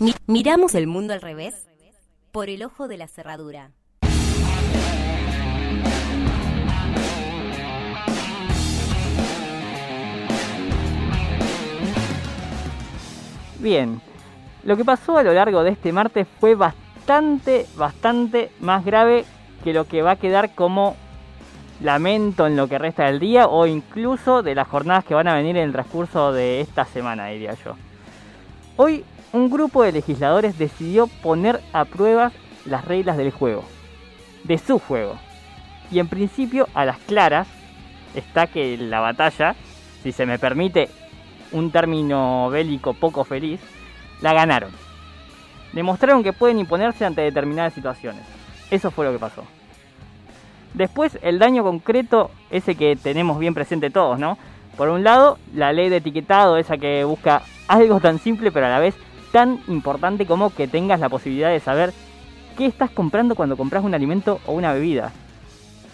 Mi- miramos el mundo al revés por el ojo de la cerradura. Bien, lo que pasó a lo largo de este martes fue bastante, bastante más grave que lo que va a quedar como lamento en lo que resta del día o incluso de las jornadas que van a venir en el transcurso de esta semana, diría yo. Hoy un grupo de legisladores decidió poner a prueba las reglas del juego, de su juego. Y en principio a las claras está que la batalla, si se me permite un término bélico poco feliz, la ganaron. Demostraron que pueden imponerse ante determinadas situaciones. Eso fue lo que pasó. Después, el daño concreto, ese que tenemos bien presente todos, ¿no? Por un lado, la ley de etiquetado, esa que busca algo tan simple pero a la vez tan importante como que tengas la posibilidad de saber qué estás comprando cuando compras un alimento o una bebida.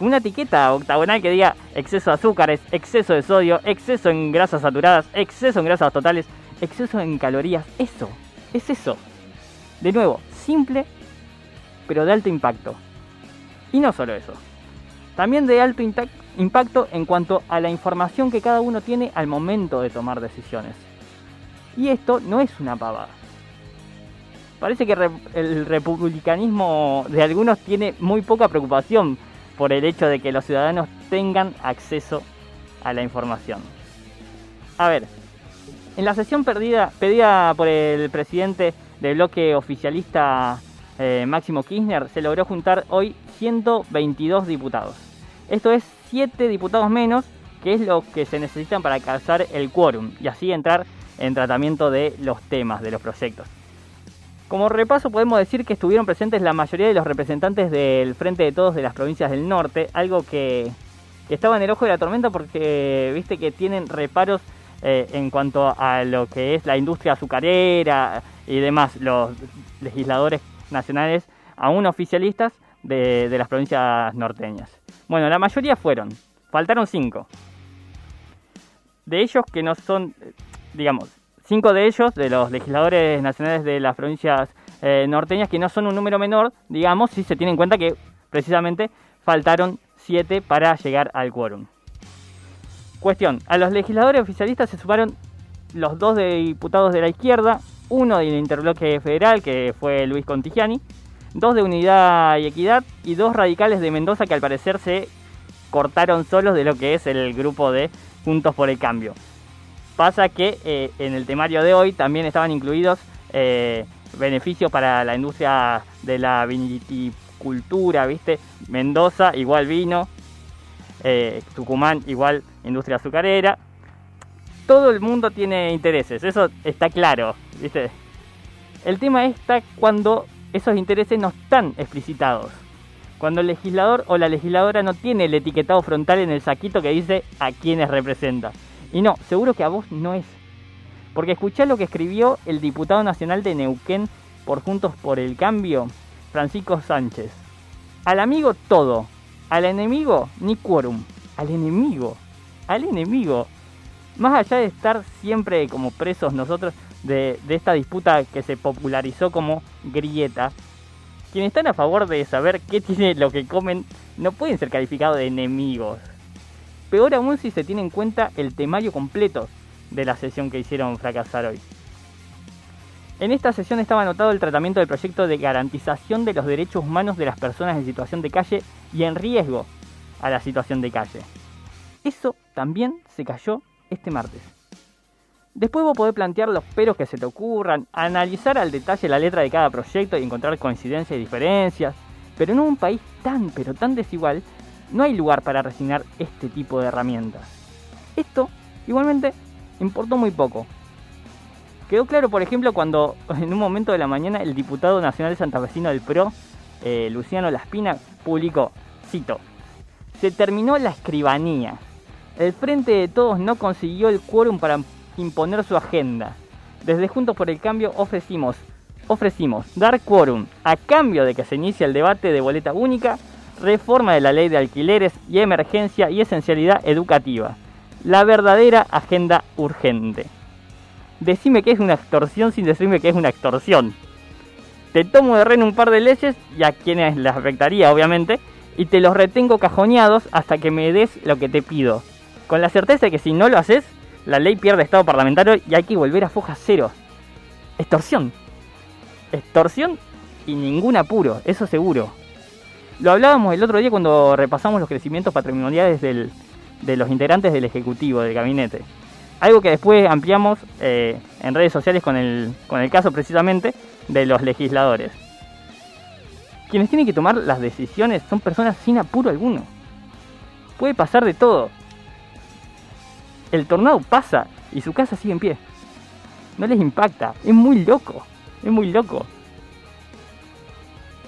Una etiqueta octagonal que diga exceso de azúcares, exceso de sodio, exceso en grasas saturadas, exceso en grasas totales, exceso en calorías. Eso, es eso. De nuevo, simple, pero de alto impacto. Y no solo eso. También de alto impacto en cuanto a la información que cada uno tiene al momento de tomar decisiones. Y esto no es una pavada. Parece que el republicanismo de algunos tiene muy poca preocupación por el hecho de que los ciudadanos tengan acceso a la información. A ver, en la sesión perdida, pedida por el presidente del bloque oficialista eh, Máximo Kirchner, se logró juntar hoy 122 diputados. Esto es 7 diputados menos, que es lo que se necesitan para alcanzar el quórum y así entrar en tratamiento de los temas, de los proyectos. Como repaso podemos decir que estuvieron presentes la mayoría de los representantes del Frente de Todos de las provincias del norte, algo que, estaba en el ojo de la tormenta porque viste que tienen reparos eh, en cuanto a lo que es la industria azucarera y demás, los legisladores nacionales aún oficialistas de, las provincias norteñas. Bueno, la mayoría fueron, faltaron cinco. De ellos que no son, digamos, cinco de ellos, de los legisladores nacionales de las provincias eh, norteñas, que no son un número menor, digamos, si se tiene en cuenta que precisamente faltaron siete para llegar al quórum. Cuestión, a los legisladores oficialistas se sumaron los dos diputados de la izquierda, uno del interbloque federal, que fue Luis Contigiani, dos de Unidad y Equidad y dos radicales de Mendoza que al parecer se cortaron solos de lo que es el grupo de Juntos por el Cambio. Pasa que eh, en el temario de hoy también estaban incluidos eh, beneficios para la industria de la viticultura, ¿viste? Mendoza, igual vino, eh, Tucumán, igual industria azucarera. Todo el mundo tiene intereses, eso está claro, ¿viste? El tema está cuando esos intereses no están explicitados. Cuando el legislador o la legisladora no tiene el etiquetado frontal en el saquito que dice a quienes representa. Y no, seguro que a vos no es. Porque escuchá lo que escribió el diputado nacional de Neuquén por Juntos por el Cambio, Francisco Sánchez. Al amigo todo, al enemigo ni quórum. Al enemigo, al enemigo. Más allá de estar siempre como presos nosotros de, de esta disputa que se popularizó como grieta, quienes están a favor de saber qué tiene lo que comen no pueden ser calificados de enemigos. Peor aún si se tiene en cuenta el temario completo de la sesión que hicieron fracasar hoy. En esta sesión estaba anotado el tratamiento del proyecto de garantización de los derechos humanos de las personas en situación de calle y en riesgo a la situación de calle. Eso también se cayó este martes. Después vos podés plantear los peros que se te ocurran, analizar al detalle la letra de cada proyecto y encontrar coincidencias y diferencias, pero en un país tan pero tan desigual no hay lugar para resignar este tipo de herramientas. Esto, igualmente, importó muy poco. Quedó claro, por ejemplo, cuando en un momento de la mañana el diputado nacional santafesino del PRO, eh, Luciano Laspina, publicó, cito, se terminó la escribanía. El Frente de Todos no consiguió el quórum para imponer su agenda. Desde Juntos por el Cambio ofrecimos, ofrecimos dar quórum a cambio de que se inicie el debate de boleta única, reforma de la ley de alquileres y emergencia y esencialidad educativa. La verdadera agenda urgente. decime que es una extorsión sin decirme que es una extorsión. Te tomo de rehén un par de leyes y a quienes les afectaría, obviamente, y te los retengo cajoneados hasta que me des lo que te pido. Con la certeza de que si no lo haces, la ley pierde estado parlamentario y hay que volver a foja cero. Extorsión. Extorsión y ningún apuro, eso seguro. Lo hablábamos el otro día cuando repasamos los crecimientos patrimoniales del, de los integrantes del Ejecutivo, del gabinete. Algo que después ampliamos eh, en redes sociales con el, con el caso precisamente de los legisladores. Quienes tienen que tomar las decisiones son personas sin apuro alguno. Puede pasar de todo. El tornado pasa y su casa sigue en pie. No les impacta. Es muy loco. Es muy loco.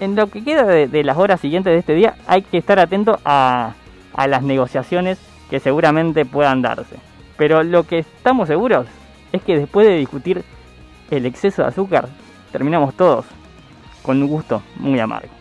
En lo que queda de, las horas siguientes de este día hay que estar atento a, a las negociaciones que seguramente puedan darse. Pero lo que estamos seguros es que después de discutir el exceso de azúcar, terminamos todos con un gusto muy amargo.